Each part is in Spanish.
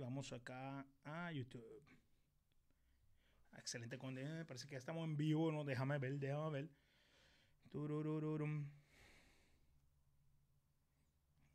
Vamos acá a YouTube. Excelente contenido. Parece que estamos en vivo. No, déjame ver, déjame ver. Tururururum.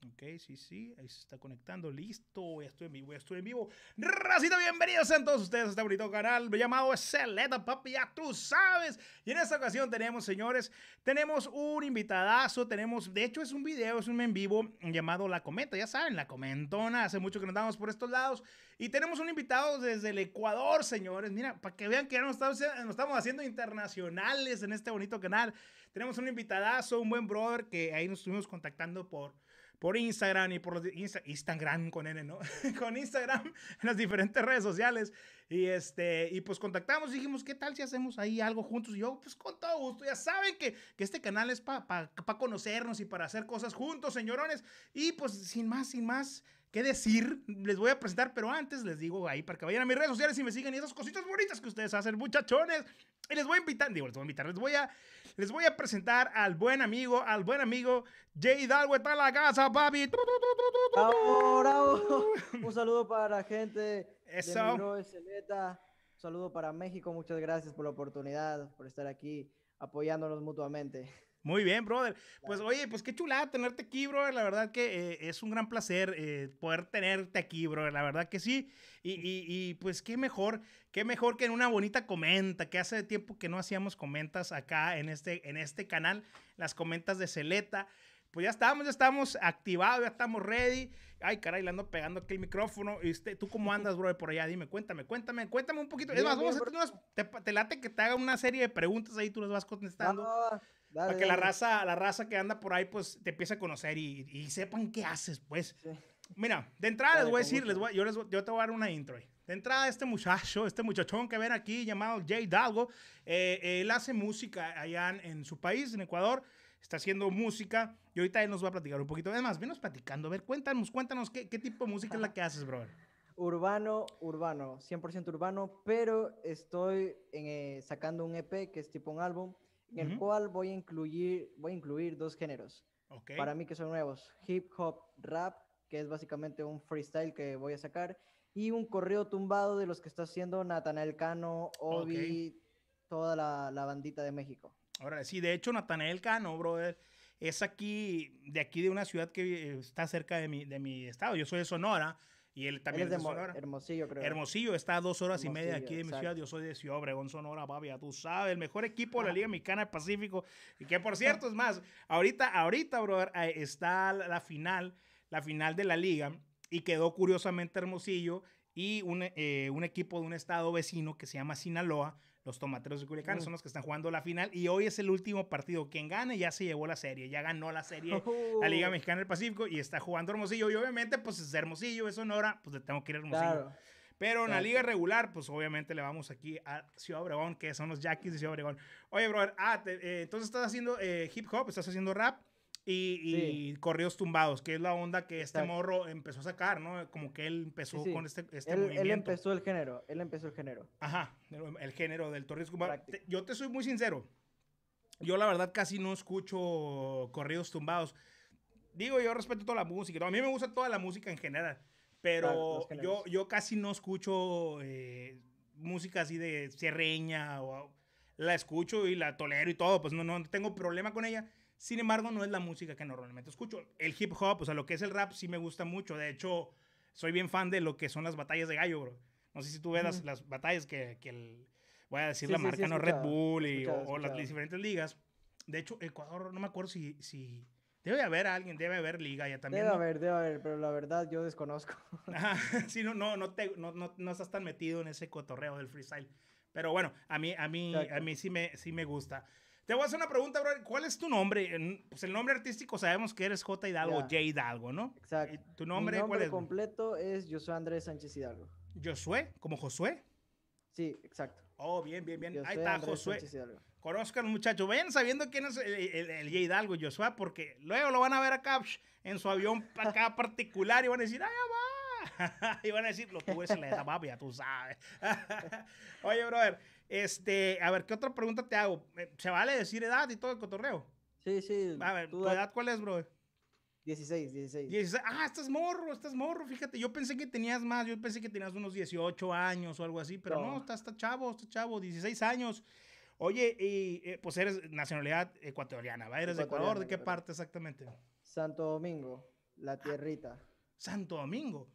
Ok, sí, sí, ahí se está conectando. Listo, ya estoy en vivo, ya estoy en vivo. Racita, bienvenidos sean todos ustedes a este bonito canal llamado Celeta, papi, ya tú sabes. Y en esta ocasión tenemos, señores, tenemos un invitadazo, tenemos, de hecho es un video, es un en vivo llamado La Cometa, ya saben, La Comentona, hace mucho que nos andamos por estos lados. Y tenemos un invitado desde el Ecuador, señores. Mira, para que vean que ya estamos, nos estamos haciendo internacionales en este bonito canal. Tenemos un invitadazo, un buen brother que ahí nos estuvimos contactando por por Instagram y por los Instagram con N, ¿no? con Instagram en las diferentes redes sociales. Y, este, y pues contactamos y dijimos, ¿qué tal si hacemos ahí algo juntos? Y yo, pues con todo gusto, ya saben que, que este canal es para pa, pa conocernos y para hacer cosas juntos, señorones. Y pues sin más, sin más qué decir, les voy a presentar, pero antes les digo ahí para que vayan a mis redes sociales y me sigan y esas cositas bonitas que ustedes hacen, muchachones. Y les voy a invitar, digo, les voy a invitar, les voy a, les voy a presentar al buen amigo, al buen amigo Jay Hidalgo está en la casa, papi. Un saludo para la gente Eso. de Un saludo para México, muchas gracias por la oportunidad, por estar aquí apoyándonos mutuamente. Muy bien, brother. Pues oye, pues qué chulada tenerte aquí, brother. La verdad que eh, es un gran placer eh, poder tenerte aquí, brother. La verdad que sí. Y, y, y, pues qué mejor, qué mejor que en una bonita comenta, que hace tiempo que no hacíamos comentas acá en este, en este canal, las comentas de Celeta. Pues ya estamos, ya estamos activados, ya estamos ready. Ay, caray, le ando pegando aquí el micrófono. ¿Y usted, tú cómo andas, brother, por allá? Dime, cuéntame, cuéntame, cuéntame un poquito. es más, vamos a hacer unas, te, te, late que te haga una serie de preguntas ahí, tú las vas contestando. No para que la raza, la raza que anda por ahí, pues te empiece a conocer y, y sepan qué haces, pues. Mira, de entrada les voy a decir, les voy, yo, les, yo te voy a dar una intro. De entrada, este muchacho, este muchachón que ven aquí, llamado Jay Dalgo, eh, él hace música allá en, su país, en Ecuador. Está haciendo música y ahorita él nos va a platicar un poquito. Además, venos platicando. A ver, cuéntanos, cuéntanos qué, qué tipo de música es la que haces, brother. Urbano, urbano, 100% urbano, pero estoy eh, sacando un EP que es tipo un álbum en el cual voy a incluir, voy a incluir dos géneros. Para mí que son nuevos, hip hop, rap, que es básicamente un freestyle que voy a sacar, y un correo tumbado de los que está haciendo Natanael Cano, Obi, toda la, la, bandita de México. Ahora sí, de hecho Natanael Cano, brother, es aquí, de aquí de una ciudad que está cerca de mi, de mi estado. Yo soy de Sonora, y él también es de, Sonora. Hermosillo, creo. Hermosillo está a dos horas y media aquí de mi ciudad. Yo soy de Ciudad Obregón, Sonora, papi, tú sabes. El mejor equipo de la Liga Mexicana del Pacífico. Y que, por cierto, es más, ahorita, ahorita, brother, está la final, la final de la Liga. Y quedó curiosamente Hermosillo y un, eh, un equipo de un estado vecino que se llama Sinaloa los tomateros de Culiacán son los que están jugando la final y hoy es el último partido. Quien gane ya se llevó la serie, ya ganó la serie la Liga oh. Mexicana del Pacífico y está jugando Hermosillo. Y obviamente, pues es Hermosillo, es Sonora, pues le tengo que ir a Hermosillo. Pero en la liga regular, pues obviamente le vamos aquí a Ciudad Obregón, que son los Jackies de Ciudad Obregón. Oye, brother, ah, eh, entonces estás haciendo eh, hip hop, estás haciendo rap y, corridos tumbados, que es la onda que este morro empezó a sacar, ¿no? Como que él empezó con este, este él, Él empezó el género, él empezó el género. Ajá, el, género del corridos tumbados. Yo te soy muy sincero, yo la verdad casi no escucho corridos tumbados. Digo, yo respeto toda la música, a mí me gusta toda la música en general, pero yo, yo casi no escucho eh, música así de cierreña o la escucho y la tolero y todo, pues no, no tengo problema con ella sin embargo, no es la música que normalmente escucho. El hip hop, o sea, lo que es el rap, sí me gusta mucho. De hecho, soy bien fan de lo que son las batallas de gallo, bro. No sé si tú ves las, batallas que, que el, voy a decir la marca, no Red Bull y, o, las diferentes ligas. De hecho, Ecuador, no me acuerdo si, si debe haber alguien, debe haber liga ya también. Debe haber, debe haber, pero la verdad yo desconozco. Ajá, sí, no, no, no, te, no, no, no, estás tan metido en ese cotorreo del freestyle. Pero bueno, a mí, a mí, a mí sí me, sí me gusta. Te voy a hacer una pregunta, bro. ¿Cuál es tu nombre? Pues el nombre artístico sabemos que eres J. Hidalgo, J. Hidalgo, ¿no? Exacto. ¿Tu nombre, Mi nombre cuál es? completo es Josué Andrés Sánchez Hidalgo. ¿Josué? ¿Como Josué? Sí, exacto. Oh, bien, bien, bien. Ahí está Josué. Conozcan, muchachos. Vayan sabiendo quién es el, el, J. Hidalgo, Josué, porque luego lo van a ver acá en su avión acá particular y van a decir, ¡ay, va! y van a decir, lo tuve en la papi, ya tú sabes. Oye, brother, este, a ver, ¿qué otra pregunta te hago? Eh, ¿Se vale decir edad y todo el cotorreo? Sí, sí. A ver, ¿tu edad cuál es, bro? 16, 16. 16. Ah, estás morro, estás morro, fíjate. Yo pensé que tenías más, yo pensé que tenías unos 18 años o algo así, pero no, está, está chavo, está chavo, 16 años. Oye, y eh, pues eres nacionalidad ecuatoriana, ¿va? ¿Eres de Ecuador? ¿De qué parte exactamente? Santo Domingo, la ah, tierrita. Santo Domingo.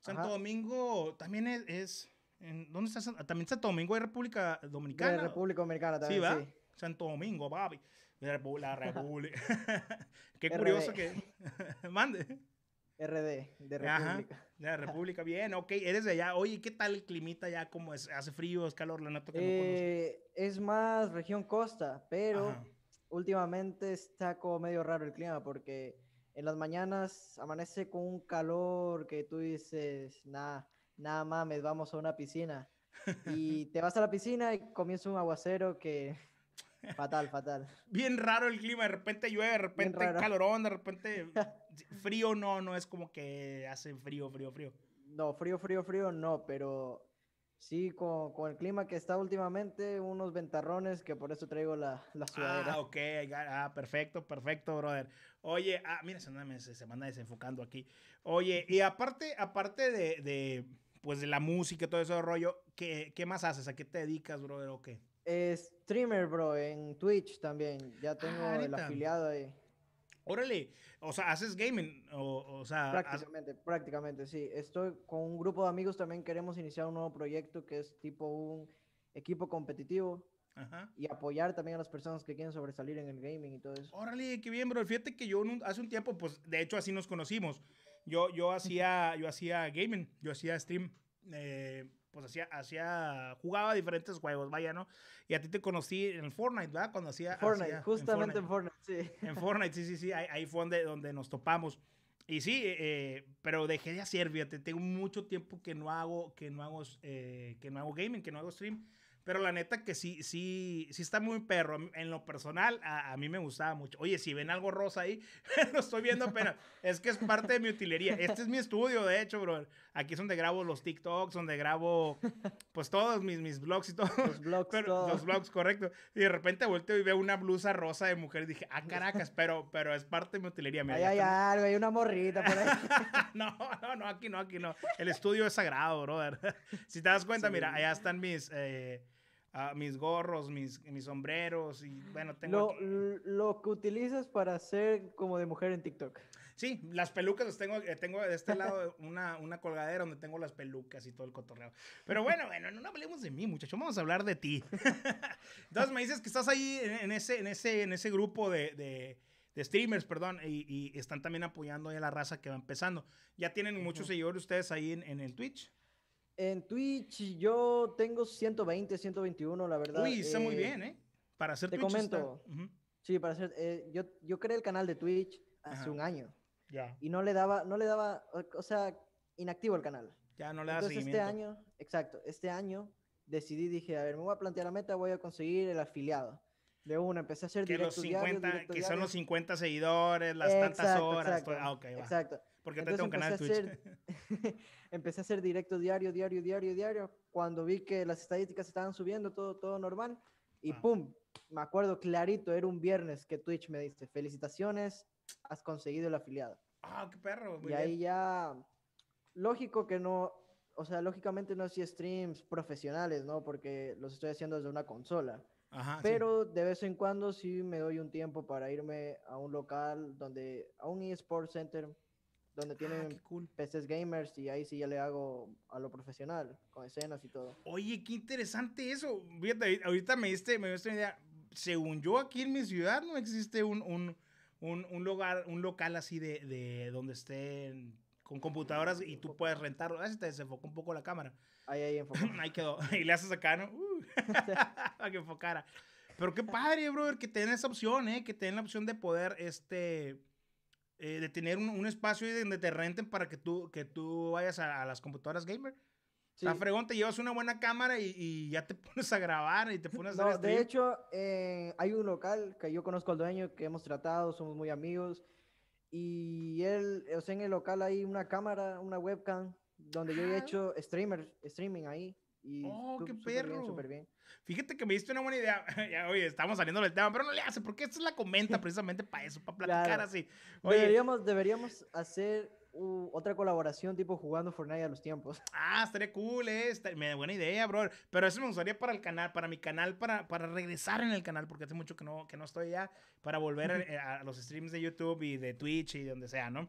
Santo Domingo también es, ¿en, ¿Dónde está? También Santo Domingo es República Dominicana. De República Dominicana también. Sí, ¿va? Santo Domingo, papi. La República. Qué curioso que. Mande. RD, de República. de la República, bien, ok, eres de allá. Oye, ¿qué tal el climita ya? ¿Cómo es? ¿Hace frío, es calor? La nota que eh, Es más región costa, pero últimamente está como medio raro el clima porque en las mañanas amanece con un calor que tú dices, nada, nada mames, vamos a una piscina. Y te vas a la piscina y comienza un aguacero que Fatal, fatal. Bien raro el clima, de repente llueve, de repente calorón, de repente frío, no, no es como que hace frío, frío, frío. No, frío, frío, frío, no, pero sí, con, con el clima que está últimamente, unos ventarrones que por eso traigo la, la sudadera. Ah, ok, ah, perfecto, perfecto, brother. Oye, ah, mira, se, me, se, me anda desenfocando aquí. Oye, y aparte, aparte de, de, pues de la música y todo ese rollo, ¿qué, ¿qué más haces? ¿A qué te dedicas, brother, o qué? streamer, bro, en Twitch también. Ya tengo ah, el afiliado ahí. Órale, o sea, haces gaming, o, sea... Prácticamente, prácticamente, sí. Estoy con un grupo de amigos también, queremos iniciar un nuevo proyecto que es tipo un equipo competitivo. Ajá. Y apoyar también a las personas que quieren sobresalir en el gaming y todo eso. Órale, qué bien, bro. Fíjate que yo hace un tiempo, pues, de hecho, así nos conocimos. Yo, yo, hacía, yo hacía gaming, yo hacía stream. Eh, pues hacía, hacía, jugaba diferentes juegos, vaya, ¿no? Y a ti te conocí en Fortnite, ¿verdad? Cuando hacía... Fortnite, justamente en Fortnite, sí. En Fortnite, sí, sí, sí, ahí, fue donde, donde nos topamos. Y sí, eh, pero dejé de hacer, fíjate, tengo mucho tiempo que no hago, que no hago, eh, que no hago gaming, que no hago stream. Pero la neta que sí, sí, sí está muy perro. En lo personal, a, mí me gustaba mucho. Oye, si ven algo rosa ahí, lo estoy viendo apenas. Es que es parte de mi utilería. Este es mi estudio, de hecho, bro. Aquí es donde grabo los TikToks, donde grabo, pues, todos mis, mis vlogs y todo. Los vlogs, Los vlogs, correcto. Y de repente vuelto y veo una blusa rosa de mujer y dije, ah, caracas, pero, pero es parte de mi utilería. Mira, ay, ay, hay una morrita por ahí. no, no, no, aquí no, aquí no. El estudio es sagrado, brother. si te das cuenta, mira, allá están mis... Eh, mis gorros, mis, mis sombreros y bueno, tengo... Lo, lo, que utilizas para hacer como de mujer en TikTok. Sí, las pelucas las tengo, eh, tengo de este lado una, una colgadera donde tengo las pelucas y todo el cotorreo. Pero bueno, bueno, no hablemos de mí, muchacho, vamos a hablar de ti. Entonces me dices que estás ahí en, ese, en, ese, en ese grupo de, de, de streamers, perdón, y, y, están también apoyando a la raza que va empezando. ¿Ya tienen muchos seguidores ustedes ahí en, en el Twitch? En Twitch yo tengo 120, 121, la verdad. Uy, está muy eh, bien, ¿eh? Para hacer Twitch. Te comento. Sí, para hacer. Eh, yo, yo creé el canal de Twitch hace un año. Ya. Y no le daba, no le daba, o sea, inactivo el canal. Ya no le da Entonces este año, exacto, este año decidí, dije, a ver, me voy a plantear la meta, voy a conseguir el afiliado. De una, empecé a hacer que los 50, Que son los 50 seguidores, las tantas horas. Exacto, ah, okay, va. exacto. Porque tengo un canal de Twitch. empecé a hacer directo diario, diario, diario, diario. Cuando vi que las estadísticas estaban subiendo, todo, todo normal. Y ah. pum, me acuerdo clarito, era un viernes que Twitch me dice, felicitaciones, has conseguido el afiliado. Ah, qué perro. y ahí ya, lógico que no, o sea, lógicamente no hacía streams profesionales, ¿no? Porque los estoy haciendo desde una consola. Ajá, Pero de vez en cuando sí me doy un tiempo para irme a un local donde, a un eSport Center, donde ah, tienen PCs gamers y ahí sí ya le hago a lo profesional, con escenas y todo. Oye, qué interesante eso. Fíjate, ahorita me diste, me diste una idea. Según yo, aquí en mi ciudad no existe un, un, un, un lugar, un local así de, de donde estén con computadoras y tú puedes rentarlo. A se te desenfocó un poco la cámara. Ahí, ahí enfocó. ahí quedó. Y le haces acá, ¿no? Uh, para que enfocara. Pero qué padre, brother, que tengan esa opción, ¿eh? Que tengan la opción de poder, este eh, de tener un, un, espacio donde te renten para que tú, que tú vayas a, las computadoras gamer. Sí. La fregón, te llevas una buena cámara y, y, ya te pones a grabar y te pones a hacer De hecho, eh, hay un local que yo conozco al dueño, que hemos tratado, somos muy amigos. Y él, o sea, en el local hay una cámara, una webcam, donde yo he hecho streamer, streaming ahí. Y oh, qué perro. Súper bien, Fíjate que me diste una buena idea. ya, oye, estamos saliendo del tema, pero no le hace, porque esta es la comenta precisamente para eso, para platicar así. Deberíamos, deberíamos hacer otra colaboración tipo jugando Fortnite a los tiempos. Ah, estaría cool, eh. Estaría, buena idea, bro. Pero eso me gustaría para el canal, para mi canal, para, para regresar en el canal, porque hace mucho que no, que no estoy ya, para volver a, los streams de YouTube y de Twitch y donde sea, ¿no?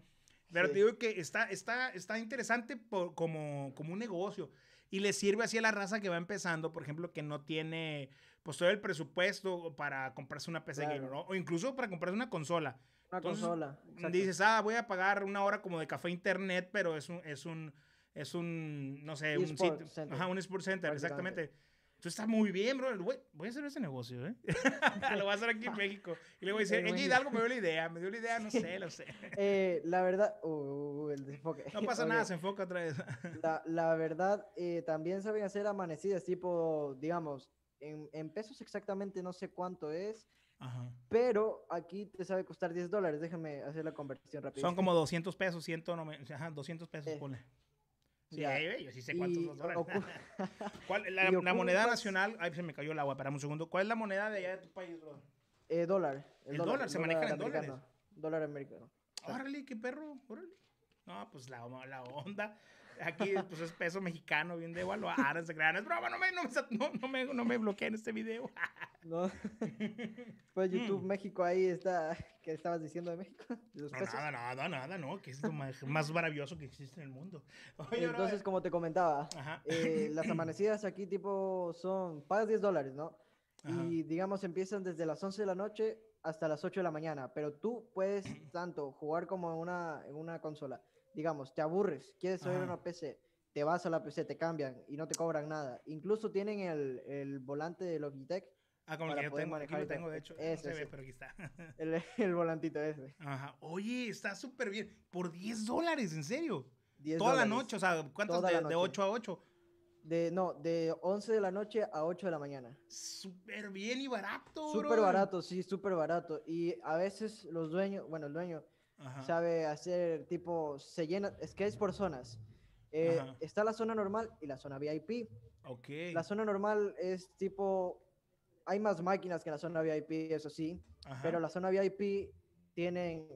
Pero te digo que está, está, está interesante como, como un negocio y le sirve así a la raza que va empezando, por ejemplo, que no tiene pues todo el presupuesto para comprarse una PC gamer, ¿no? O incluso para comprarse una consola. Una consola. Dices, ah, voy a pagar una hora como de café internet, pero es un, es un, es un, no sé, un sitio. Ajá, un Sport Center, exactamente. Entonces está muy bien, bro. Voy, voy, a hacer ese negocio, ¿eh? lo voy a hacer aquí en México. Y le voy a decir, ella Hidalgo me dio la idea, me dio la idea, no sé, lo sé. Eh, la verdad, uh, el desenfoque. No pasa nada, se enfoca otra vez. la, la verdad, eh, también saben hacer amanecidas, tipo, digamos, en, en pesos exactamente no sé cuánto es, Ajá. Pero aquí te sabe costar 10 dólares. Déjame hacer la conversión rápida. Son como 200 pesos, 100, ajá, 200 pesos, eh, pone. Sí, ahí, yo sí sé cuántos son dólares. ¿Cuál, la, la moneda nacional, ay, se me cayó el agua, espera un segundo. ¿Cuál es la moneda de allá de tu país, bro? Eh, dólar. El, dólar, se maneja en dólares. Dólar americano. Órale, qué perro, órale. No, pues la, la onda. Aquí pues es peso mexicano, bien de evaluar, se crean. Es broma, no me, no, no, me, no me bloqueen este video. no. Pues YouTube México ahí está. ¿Qué estabas diciendo de México? no, nada, nada, nada, no. Que es lo más, más, maravilloso que existe en el mundo. Entonces, como te comentaba, eh, las amanecidas aquí tipo son, pagas 10 dólares, ¿no? Y digamos empiezan desde las 11 de la noche hasta las 8 de la mañana, pero tú puedes tanto jugar como en una, en una consola digamos, te aburres, quieres subir una PC, te vas a la PC, te cambian y no te cobran nada. Incluso tienen el, el volante de Logitech. Ah, como que yo tengo, aquí lo tengo, de hecho. Ese, no se ve, pero aquí está. El, el, volantito ese. Ajá. Oye, está súper bien. Por 10 dólares, ¿en serio? 10 Toda la noche, o sea, ¿cuántas de, de 8 a 8? De, no, de 11 de la noche a 8 de la mañana. Súper bien y barato, Súper barato, sí, súper barato. Y a veces los dueños, bueno, el dueño sabe hacer tipo, se llena, es que es por zonas. Eh, está la zona normal y la zona VIP. Okay. La zona normal es tipo, hay más máquinas que la zona VIP, eso sí, pero la zona VIP tienen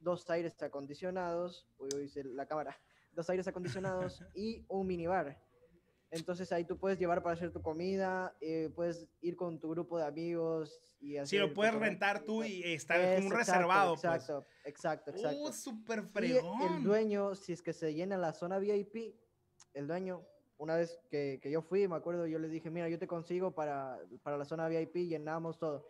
dos aires acondicionados, uy, uy, la cámara, dos aires acondicionados y un minibar. Entonces ahí tú puedes llevar para hacer tu comida, eh, puedes ir con tu grupo de amigos y así. Sí, lo puedes rentar tú y estar como un reservado. Pues. Exacto, exacto, exacto. ¡Uh, súper fregón! Y el dueño, si es que se llena la zona VIP, el dueño, una vez que, que, yo fui, me acuerdo, yo le dije, mira, yo te consigo para, para la zona VIP, llenamos todo.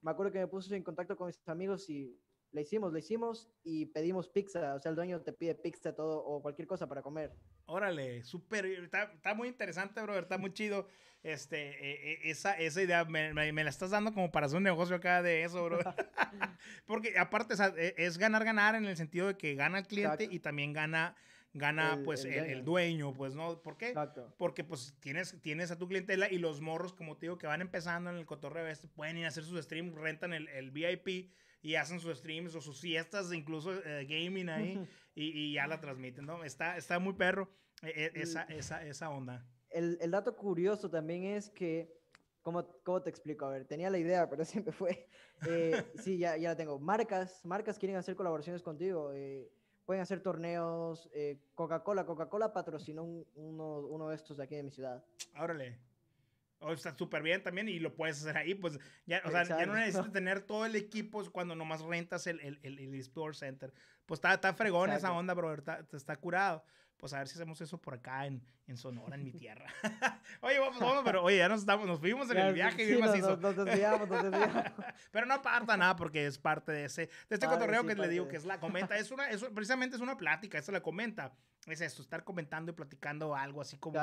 Me acuerdo que me puse en contacto con mis amigos y le hicimos, le hicimos y pedimos pizza. O sea, el dueño te pide pizza, todo o cualquier cosa para comer. Órale, súper, está, está, muy interesante, bro, está muy chido. Este, e, e, esa, esa idea me, me, la estás dando como para hacer un negocio acá de eso, bro. Porque aparte, e, es ganar, ganar en el sentido de que gana el cliente y también gana gana pues el, dueño. pues, ¿no? ¿Por qué? Porque pues tienes, tienes a tu clientela y los morros, como te digo, que van empezando en el cotorreo este, pueden ir a hacer sus streams, rentan el, el VIP y hacen sus streams o sus fiestas, incluso eh, gaming ahí, y, y, ya la transmiten, ¿no? Está, está muy perro eh, eh, esa, esa, esa onda. El, el, dato curioso también es que, ¿cómo, ¿cómo, te explico? A ver, tenía la idea, pero siempre fue. sí, ya, ya la tengo. Marcas, marcas quieren hacer colaboraciones contigo. pueden hacer torneos. Coca-Cola, Coca-Cola patrocinó uno, uno de estos de aquí de mi ciudad. Órale. O está súper bien también y lo puedes hacer ahí. Pues ya, o sea, ya no necesitas tener todo el equipo cuando nomás rentas el, el, el, Store Center. Pues está, está fregón esa onda, bro. Está, está curado pues a ver si hacemos eso por acá en, en Sonora, en mi tierra. oye, vamos, vamos, pero oye, ya nos, estamos, nos fuimos en el viaje. Sí, nos, nos, nos, desviamos, nos desviamos. pero no aparta nada porque es parte de ese, de este cotorreo que le digo que es la comenta. Es una, es, precisamente es una plática, eso la comenta. Es esto, estar comentando y platicando algo así como,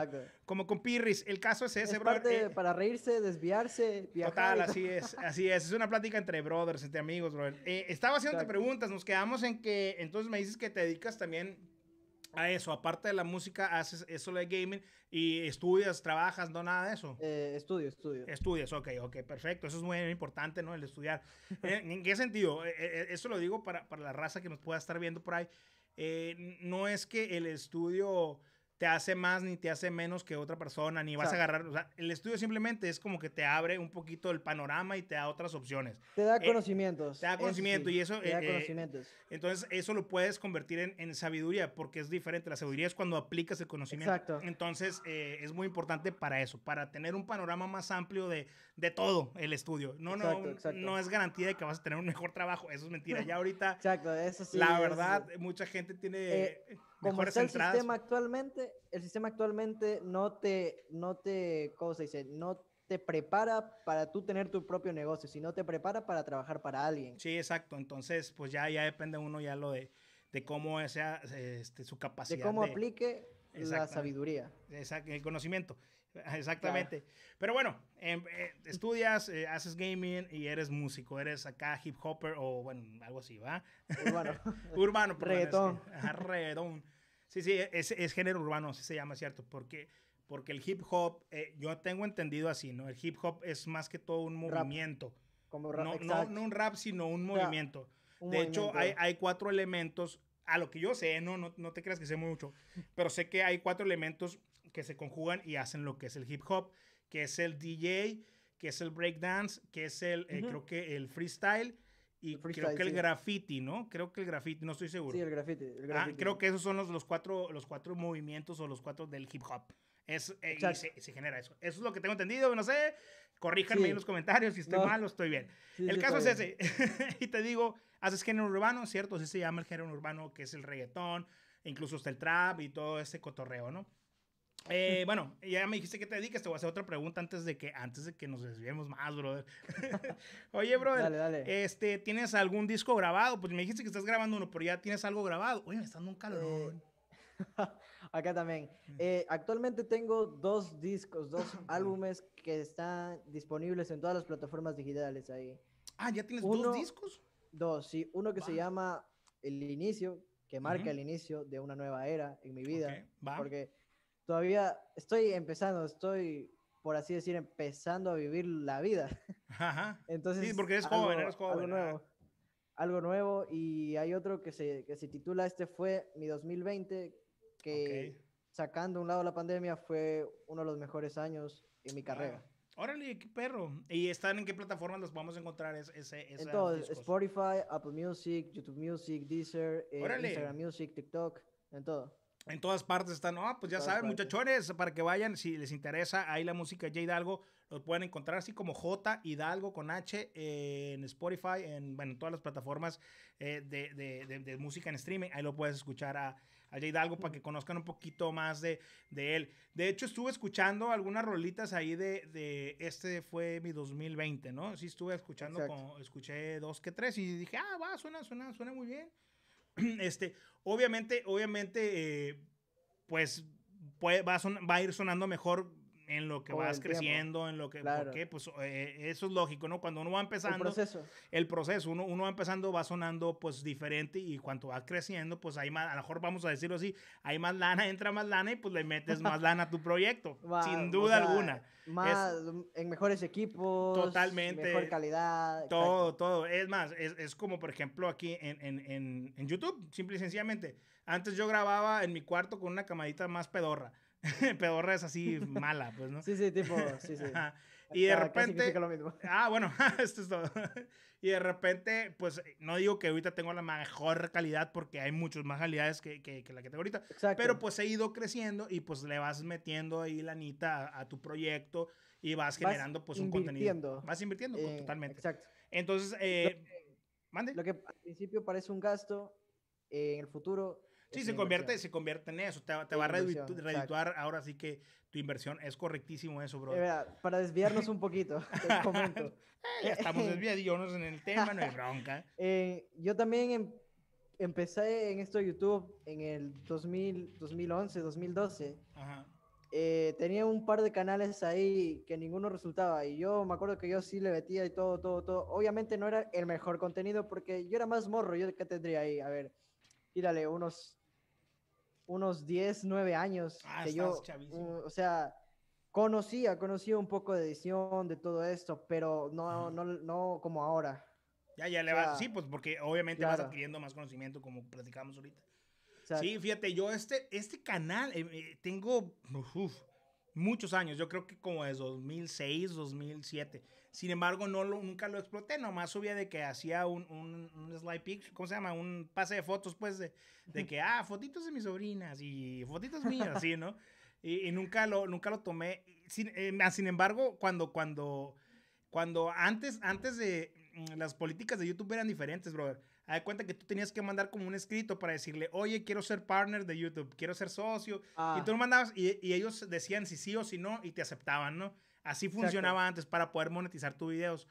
como con Pirris. El caso es ese, es Parte eh, para reírse, desviarse, viajar. Total, así es, así es. Es una plática entre brothers, entre amigos, brother. Eh, estaba haciéndote preguntas, nos quedamos en que, entonces me dices que te dedicas también a eso, aparte de la música, haces eso de gaming y estudias, trabajas, no nada de eso. Eh, estudio, estudio. Estudias, ok, ok, perfecto. Eso es muy importante, ¿no? El estudiar. Eh, ¿En qué sentido? Eh, eso lo digo para, para, la raza que nos pueda estar viendo por ahí. no es que el estudio te hace más ni te hace menos que otra persona, ni vas a agarrar, o sea, el estudio simplemente es como que te abre un poquito el panorama y te da otras opciones. Te da eh, conocimientos. Te da conocimiento y eso... Te da eh, eh, conocimientos. entonces, eso lo puedes convertir en, en, sabiduría, porque es diferente. La sabiduría es cuando aplicas el conocimiento. Exacto. Entonces, es muy importante para eso, para tener un panorama más amplio de, de todo el estudio. No, no, no es garantía de que vas a tener un mejor trabajo, eso es mentira. Ya ahorita... exacto, eso sí. La verdad, mucha gente tiene como está el sistema actualmente, el sistema actualmente no te, no te, ¿cómo se dice? No te prepara para tú tener tu propio negocio, sino te prepara para trabajar para alguien. Sí, exacto. Entonces, pues ya, ya depende uno ya lo de, de cómo sea este, su capacidad. De cómo aplique la sabiduría. Exacto, el conocimiento. Exactamente. Pero bueno, em, eh, estudias, eh, haces gaming y eres músico, eres acá hip hopper o bueno, algo así, ¿va? Urbano. urbano, Reggaetón. reggaetón. Sí, sí, es, es, género urbano, así se llama, ¿cierto? Porque, porque el hip hop, eh, yo tengo entendido así, ¿no? El hip hop es más que todo un movimiento. Como rap, no, no, no, un rap, sino un movimiento. de hecho, hay, hay, cuatro elementos, a lo que yo sé, no, no, no te creas que sé mucho, pero sé que hay cuatro elementos que se conjugan y hacen lo que es el hip hop, que es el DJ, que es el breakdance, que es el, eh, creo que el freestyle y creo que el graffiti, ¿no? Creo que el graffiti, no estoy seguro. Sí, el graffiti. Ah, creo que esos son los, los, cuatro, los cuatro movimientos o los cuatro del hip hop. Es, eh, y se, genera eso. Eso es lo que tengo entendido, no sé. Corríjanme en los comentarios si estoy mal o estoy bien. el caso es ese. y te digo, haces género urbano, ¿cierto? Así se llama el género urbano, que es el reggaetón, incluso hasta el trap y todo ese cotorreo, ¿no? Eh, bueno, ya me dijiste que te dedicas, te voy a hacer otra pregunta antes de que, antes de que nos desviemos más, brother. Oye, brother, dale, dale. Este, ¿tienes algún disco grabado? Pues me dijiste que estás grabando uno, pero ya tienes algo grabado. Oye, me está dando un calorón. Eh, acá también. Mm. Eh, actualmente tengo dos discos, dos álbumes que están disponibles en todas las plataformas digitales ahí. Ah, ¿ya tienes dos discos? Dos, sí. Uno que se llama El Inicio, que marca el inicio de una nueva era en mi vida. Okay, va. Porque todavía estoy empezando, estoy, por así decir, empezando a vivir la vida. Ajá. Entonces, sí, porque eres joven, eres joven. Algo nuevo, algo nuevo. Y hay otro que se, que se titula Este fue mi 2020, que sacando a un lado la pandemia fue uno de los mejores años en mi carrera. Órale, qué perro. ¿Y están en qué plataformas los podemos encontrar ese, ese En todos, Spotify, Apple Music, YouTube Music, Deezer, eh, Instagram Music, TikTok, en todo. En todas partes están, no, pues ya saben, muchachones, para que vayan, si les interesa, ahí la música de J Hidalgo, lo pueden encontrar así como J Hidalgo con H en Spotify, en, bueno, todas las plataformas eh, de, de, de, música en streaming, ahí lo puedes escuchar a, a J Hidalgo para que conozcan un poquito más de, él. De hecho, estuve escuchando algunas rolitas ahí de, este fue mi 2020, ¿no? Sí, estuve escuchando, escuché dos que tres y dije, ah, va, suena, suena, suena muy bien. Este, obviamente, obviamente, eh, pues puede, va, a ir sonando mejor en lo que vas creciendo, en lo que, claro. porque pues eh, eso es lógico, ¿no? Cuando uno va empezando, el proceso, el proceso uno, uno va empezando, va sonando pues diferente y cuando va creciendo, pues hay más, a lo mejor vamos a decirlo así, hay más lana, entra más lana y pues le metes más lana a tu proyecto, sin duda alguna. Más, en mejores equipos, totalmente, mejor calidad. Todo, todo. Es más, es, es, como por ejemplo aquí en, en, en YouTube, simple y sencillamente. Antes yo grababa en mi cuarto con una camadita más pedorra. pedorra es así mala, pues, ¿no? Sí, sí, tipo, sí, sí. y de repente... Lo mismo. Ah, bueno, esto es todo. y de repente, pues, no digo que ahorita tengo la mejor calidad porque hay muchas más calidades que, que, la que tengo ahorita. Exacto. Pero pues he ido creciendo y pues le vas metiendo ahí la anita a, tu proyecto y vas generando pues un contenido. Vas invirtiendo, pues, totalmente. Exacto. Entonces, eh, mande. Lo que al principio parece un gasto, en el futuro Sí, se convierte, se convierte en eso. Te, te va a redituar ahora sí que tu inversión. Es correctísimo eso, bro. para desviarnos un poquito, te comento. ya estamos desviados en el tema, no hay bronca. Eh, yo también em, empecé en esto de YouTube en el 2000, 2011, 2012. Ajá. Eh, tenía un par de canales ahí que ninguno resultaba y yo me acuerdo que yo sí le metía y todo, todo, todo. Obviamente no era el mejor contenido porque yo era más morro, yo qué tendría ahí, a ver, tírale unos unos 10, 9 años ah, que yo, o sea, conocía, conocía un poco de edición, de todo esto, pero no, no, no como ahora. Ya, ya le vas, sí, pues porque obviamente vas adquiriendo más conocimiento como platicamos ahorita. Sí, fíjate, yo este, este canal eh, eh, tengo muchos años, yo creo que como de 2006, 2007. Sin embargo, no lo, nunca lo exploté, nomás subía de que hacía un, un, un, slide picture, ¿cómo se llama? Un pase de fotos, pues, de, de que, ah, fotitos de mis sobrinas y fotitos mías, así, ¿no? Y, nunca, lo, nunca lo tomé. Sin, eh, sin embargo, cuando, cuando, cuando antes, antes de mm, las políticas de YouTube eran diferentes, brother. Haz cuenta que tú tenías que mandar como un escrito para decirle, oye, quiero ser partner de YouTube, quiero ser socio. Y ah. tú lo mandabas y, y, ellos decían si sí o si no y te aceptaban, ¿no? Así funcionaba antes para poder monetizar tus videos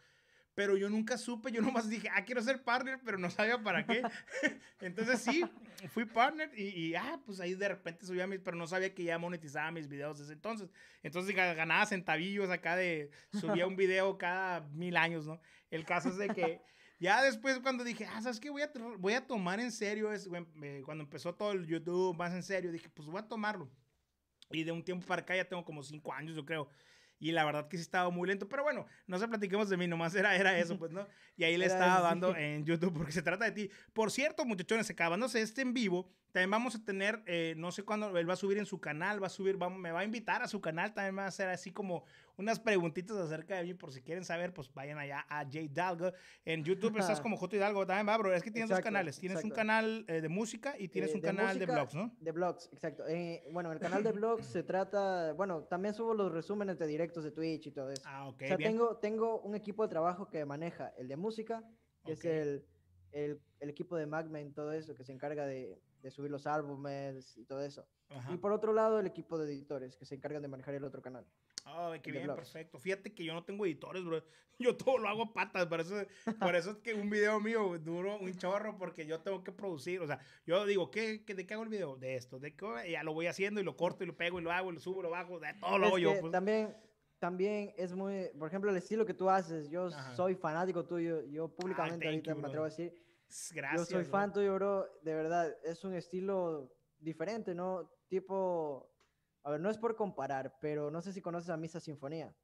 pero yo nunca supe, yo nomás dije, ah, quiero ser partner, pero no sabía para qué. Entonces sí, fui partner y, y, ah, pues ahí de repente subía mis, pero no sabía que ya monetizaba mis videos desde entonces. Entonces ganaba centavillos acá de, subía un video cada mil años, ¿no? El caso es de que ya después cuando dije, ah, ¿sabes qué? Voy a, voy a tomar en serio, es, cuando empezó todo el YouTube más en serio, dije, pues voy a tomarlo. Y de un tiempo para acá ya tengo como cinco años, yo creo. Y la verdad que sí estaba muy lento. Pero bueno, no se platiquemos de mí, nomás era, era eso, pues, ¿no? Y ahí le estaba dando en YouTube porque se trata de ti. Por cierto, muchachones, acabándose este en vivo, también vamos a tener, eh, no sé cuándo, él va a subir en su canal, va a subir, me va a invitar a su canal, también va a hacer así como unas preguntitas acerca de mí, por si quieren saber, pues vayan allá a J Dalgo. En YouTube estás como J Hidalgo también, va, bro. Es que tienes dos canales, tienes un canal eh, de música y tienes eh, un canal de blogs, ¿no? De blogs, exacto. bueno, el canal de blogs se trata, bueno, también subo los resúmenes de directos de Twitch y todo eso. Ah, ok. O sea, tengo, tengo un equipo de trabajo que maneja el de música, que es el, el, el equipo de Magma y todo eso, que se encarga de de subir los álbumes y todo eso. Y por otro lado, el equipo de editores que se encargan de manejar el otro canal. Ay, qué bien, perfecto. Fíjate que yo no tengo editores, bro. Yo todo lo hago patas. Por eso, por eso es que un video mío duro un chorro porque yo tengo que producir. O sea, yo digo, ¿qué, qué, ¿de qué hago el video? De esto. De qué, ya lo voy haciendo y lo corto y lo pego y lo hago y lo subo, lo bajo. De todo lo hago yo. Pues. También, también es muy, por ejemplo, el estilo que tú haces. Yo soy fanático tuyo. Yo públicamente ah, ahorita me atrevo a decir Gracias. Yo soy fan tuyo, bro. De verdad, es un estilo diferente, ¿no? Tipo, a ver, no es por comparar, pero no sé si conoces a Misa Sinfonía.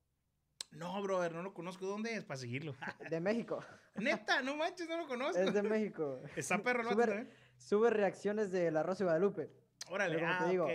No, brother, no lo conozco. ¿Dónde es? Para seguirlo. De México. Neta, no manches, no lo conozco. Es de México. Está perro sube, sube reacciones de La Rosa y Guadalupe. Órale, ah, te digo,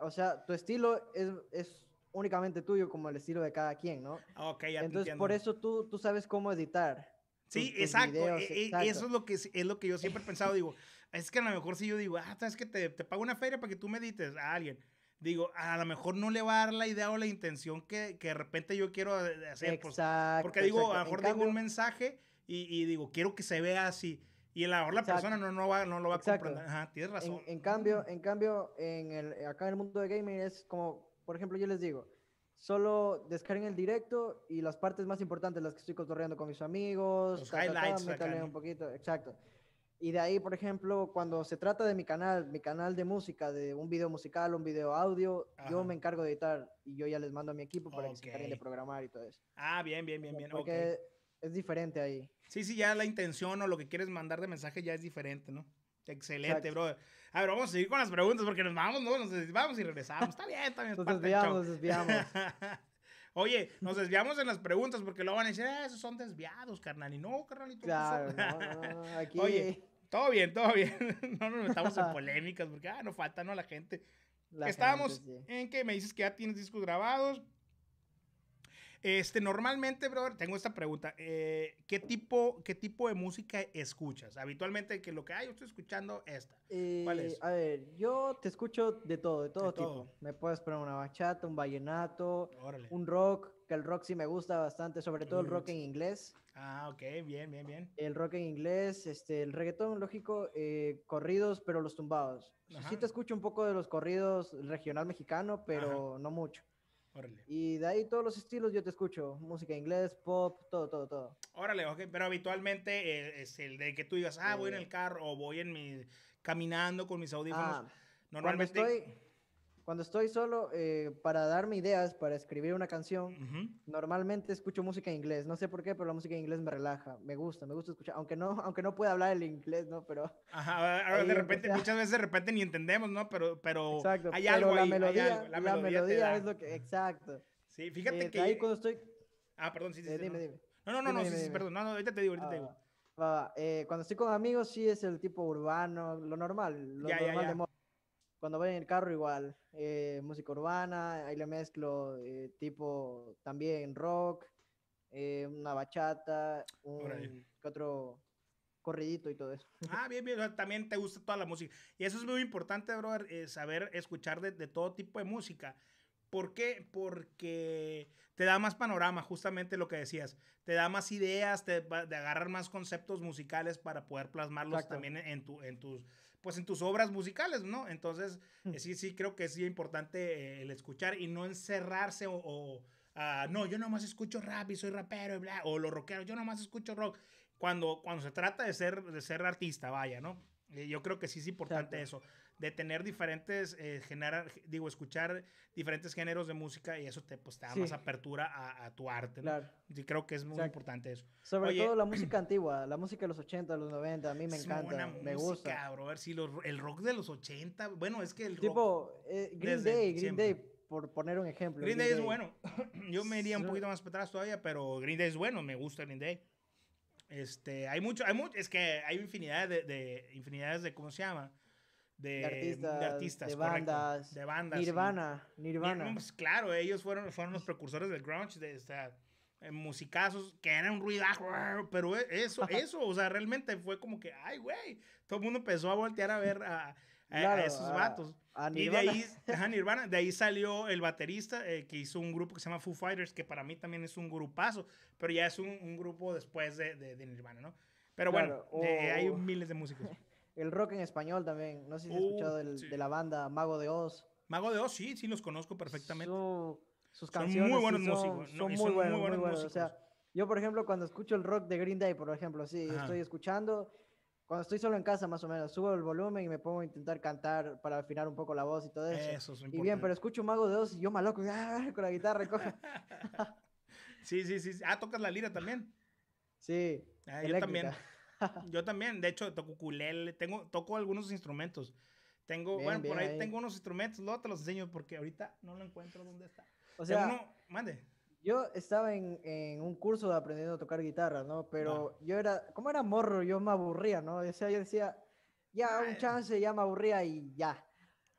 o sea, tu estilo es, es, únicamente tuyo como el estilo de cada quien, ¿no? Ah, ok, ya Entonces, por eso tú, tú sabes cómo editar. Sí, e, e, exacto. Eso es lo, que, es lo que yo siempre he pensado. Digo, es que a lo mejor si yo digo, ah, sabes que te, te pago una feria para que tú medites a alguien. Digo, a lo mejor no le va a dar la idea o la intención que, que de repente yo quiero hacer. Pues, exacto, porque digo, a lo mejor digo un mensaje y, y, digo, quiero que se vea así. Y a lo mejor la persona no, no, va, no lo va a comprender. Ajá, tienes razón. En, cambio, en cambio en el, acá en el mundo de gaming es como, por ejemplo, yo les digo, solo descarguen el directo y las partes más importantes, las que estoy cotorreando con mis amigos. Los highlights. un poquito, exacto. Y de ahí, por ejemplo, cuando se trata de mi canal, mi canal de música, de un video musical, un video audio, yo me encargo de editar y yo ya les mando a mi equipo para que se encarguen de programar y todo eso. Ah, bien, bien, bien, bien. Porque es diferente ahí. Sí, sí, ya la intención o lo que quieres mandar de mensaje ya es diferente, ¿no? Excelente, bro. A ver, vamos a seguir con las preguntas porque nos vamos, ¿no? Nos desviamos y regresamos. Está bien, está bien. Nos desviamos, nos desviamos. Oye, nos desviamos en las preguntas porque luego van a decir, eh, esos son desviados, carnal. Y no, carnalito. Claro, no, no, aquí... Oye, todo bien, todo bien. no nos metamos en polémicas porque, ah, no falta, ¿no? La gente. Estábamos en que me dices que ya tienes discos grabados, este, normalmente, brother, tengo esta pregunta. Eh, ¿qué, tipo, ¿Qué tipo de música escuchas? Habitualmente, que lo que hay, yo estoy escuchando esta. ¿Cuál es? A ver, yo te escucho de todo, de todo tipo. Me puedes poner una bachata, un vallenato, un rock, que el rock sí me gusta bastante, sobre todo el rock en inglés. Ah, ok, bien, bien, bien. El rock en inglés, este, el reggaetón, lógico, eh, corridos, pero los tumbados. Sí te escucho un poco de los corridos regional mexicano, pero no mucho. Y de ahí todos los estilos yo te escucho, música inglés, pop, todo, todo, todo. Órale, ok, pero habitualmente eh, es el de que tú digas, ah, voy en el carro o voy en mi, caminando con mis audífonos. Ah, normalmente... estoy, cuando estoy solo, eh, para darme ideas, para escribir una canción, normalmente escucho música en inglés. No sé por qué, pero la música en inglés me relaja. Me gusta, me gusta escuchar. Aunque no, aunque no pueda hablar el inglés, ¿no? Pero... Ajá, de repente, muchas veces de repente ni entendemos, ¿no? Pero, pero exacto, hay algo la melodía, La, melodía, es lo que... Exacto. Sí, fíjate eh, que... Ahí cuando estoy... Ah, perdón, sí, sí. Eh, dime, dime. No, no, no, no, sí, sí, perdón. No, no, ahorita te digo, ahorita te digo. Ah, cuando estoy con amigos, sí es el tipo urbano, lo normal, lo normal de moda cuando voy en el carro igual, eh, música urbana, ahí le mezclo eh, tipo también rock, eh, una bachata, un otro corridito y todo eso. Ah, bien, bien, también te gusta toda la música. Y eso es muy importante, brother, saber escuchar de, de, todo tipo de música. ¿Por qué? Porque te da más panorama, justamente lo que decías. Te da más ideas, te, de agarrar más conceptos musicales para poder plasmarlos también en, tu, en tus pues en tus obras musicales, ¿no? Entonces, eh, sí, sí, creo que es importante eh, el escuchar y no encerrarse o, ah, no, yo nomás escucho rap y soy rapero y bla, o los rockeros, yo nomás escucho rock. Cuando, cuando se trata de ser, de ser artista, vaya, ¿no? Eh, yo creo que sí es importante eso de tener diferentes, eh, generar, digo, escuchar diferentes géneros de música y eso te, pues, te da más apertura a, a, tu arte. ¿no? Claro. Y creo que es muy importante eso. Sobre todo la música antigua, la música de los 80, los 90, a mí me encanta, me gusta. Bro, a ver si el rock de los 80, bueno, es que el rock... Tipo, eh, Green Day, Green Day, por poner un ejemplo. Green, Day, es bueno. Yo me iría un poquito más para atrás todavía, pero Green Day es bueno, me gusta Green Day. Este, hay mucho, hay mucho, es que hay infinidad de, de infinidades de, ¿cómo se llama? De, artistas, de, bandas, de bandas. Nirvana, Nirvana. Pues, claro, ellos fueron, fueron los precursores del grunge, de esta, eh, musicazos que eran un ruidajo, pero e, eso, eso, o sea, realmente fue como que, ay, güey, todo el mundo empezó a voltear a ver a, esos vatos. y de ahí, Nirvana, de ahí salió el baterista eh, que hizo un grupo que se llama Foo Fighters, que para mí también es un grupazo, pero ya es un, grupo después de, de, Nirvana, ¿no? Pero bueno, hay miles de músicos. El rock en español también. No sé si has escuchado de la banda Mago de Oz. Mago de Oz, sí, sí los conozco perfectamente. sus canciones son muy buenos músicos. Son, muy, buenos, muy, buenos, O sea, yo, por ejemplo, cuando escucho el rock de Green Day, por ejemplo, sí, estoy escuchando, cuando estoy solo en casa, más o menos, subo el volumen y me pongo a intentar cantar para afinar un poco la voz y todo eso. Eso es Y bien, pero escucho Mago de Oz y yo maloco, ¡ah! con la guitarra, cojo. sí, sí, sí. Ah, tocas la lira también. Sí. Ah, yo también. Yo también, de hecho, toco ukulele, tengo, toco algunos instrumentos. Tengo, bueno, por ahí, tengo unos instrumentos, luego te los enseño porque ahorita no lo encuentro dónde está. O sea, mande. Yo estaba en, en, un curso de aprendiendo a tocar guitarra, ¿no? Pero yo era, como era morro, yo me aburría, ¿no? O sea, yo decía, ya, un chance, ya me aburría y ya.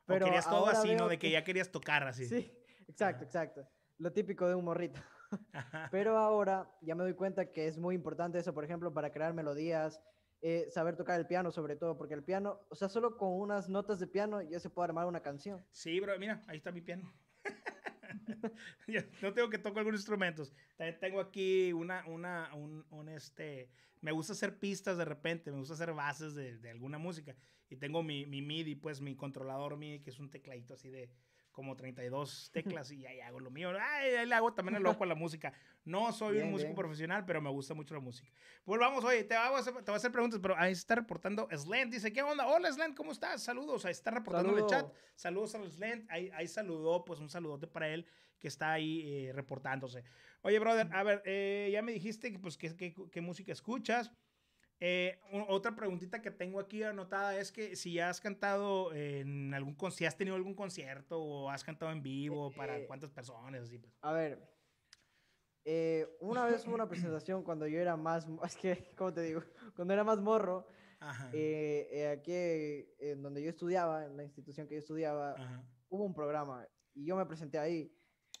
Pero querías todo así, ¿no? De que, ya querías tocar así. Sí, exacto, exacto. Lo típico de un morrito. Pero ahora ya me doy cuenta que es muy importante eso, por ejemplo, para crear melodías, eh, saber tocar el piano sobre todo, porque el piano, o sea, solo con unas notas de piano ya se puede armar una canción. Sí, bro, mira, ahí está mi piano. no tengo que tocar algunos instrumentos. También tengo aquí una, una, un, este, me gusta hacer pistas de repente, me gusta hacer bases de, de alguna música. Y tengo mi, mi MIDI, pues mi controlador MIDI, que es un tecladito así de, como 32 teclas y ahí hago lo mío. Ay, ahí le hago también el loco a la música. No soy un músico profesional, pero me gusta mucho la música. Pues vamos, oye, te, hacer, te voy a hacer preguntas, pero ahí está reportando Slant. Dice, ¿qué onda? Hola, Slant, ¿cómo estás? Saludos. Ahí está reportando en el chat. Saludos a Slant. Ahí, ahí saludó, pues un saludote para él que está ahí eh, reportándose. Oye, brother, a ver, eh, ya me dijiste que, pues, qué, qué música escuchas. Eh, otra preguntita que tengo aquí anotada es que si has cantado en algún si has tenido algún concierto o has cantado en vivo, para eh, cuántas personas, así pues. A ver, eh, una vez hubo una presentación cuando yo era más, es que, ¿cómo te digo? Cuando era más morro, aquí en donde yo estudiaba, en la institución que yo estudiaba, hubo un programa y yo me presenté ahí.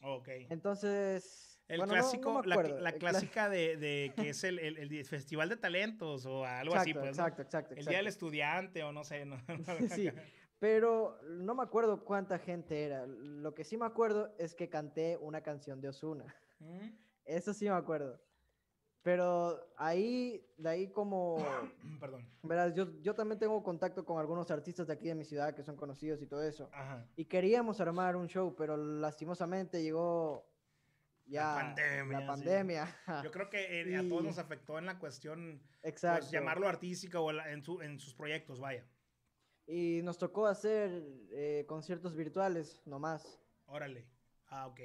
Ok. Entonces, el clásico, la, clásica de, de, que es el, el, Festival de Talentos o algo así, pues. Exacto, exacto, El Día del Estudiante o no sé. No, sí, pero no me acuerdo cuánta gente era. Lo que sí me acuerdo es que canté una canción de Osuna. ¿Mm? Eso sí me acuerdo. Pero ahí, de ahí como... Perdón. Verás, yo, yo también tengo contacto con algunos artistas de aquí de mi ciudad que son conocidos y todo eso. Y queríamos armar un show, pero lastimosamente llegó ya, la pandemia. La pandemia. Yo creo que eh, a todos nos afectó en la cuestión, pues, llamarlo artística o en, su, en sus proyectos, vaya. Y nos tocó hacer eh, conciertos virtuales nomás. Órale. Ah, ok.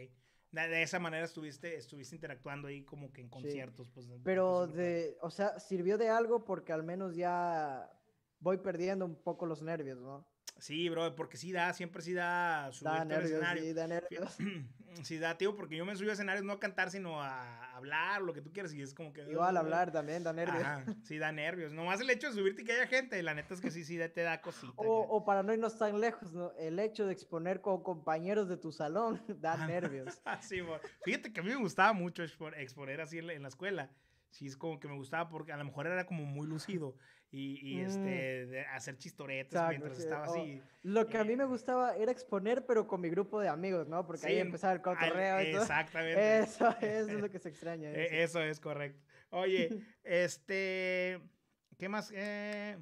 De, esa manera estuviste, estuviste interactuando ahí como que en conciertos. Pues, Pero, de, o sea, sirvió de algo porque al menos ya voy perdiendo un poco los nervios, ¿no? Sí, bro, porque sí da, siempre sí da da nervios, Sí, da nervios. Sí, da, tío, porque yo me subí a escenarios no a cantar, sino a hablar, lo que tú quieras, y es como que... Igual hablar también, da nervios. sí, da nervios. Nomás el hecho de subirte y que haya gente, la neta es que sí, sí, te da cosita. O, para no irnos tan lejos, ¿no? El hecho de exponer con compañeros de tu salón da nervios. sí, fíjate que a mí me gustaba mucho exponer así en la escuela sí es como que me gustaba porque a lo mejor era como muy lucido y, y este, hacer chistoretas mientras estaba así. Lo que a mí me gustaba era exponer, pero con mi grupo de amigos, ¿no? Porque ahí empezaba el cotorreo y todo. Exactamente. Eso, eso, es lo que se extraña. Eso. es correcto. Oye, este, ¿qué más? Eh...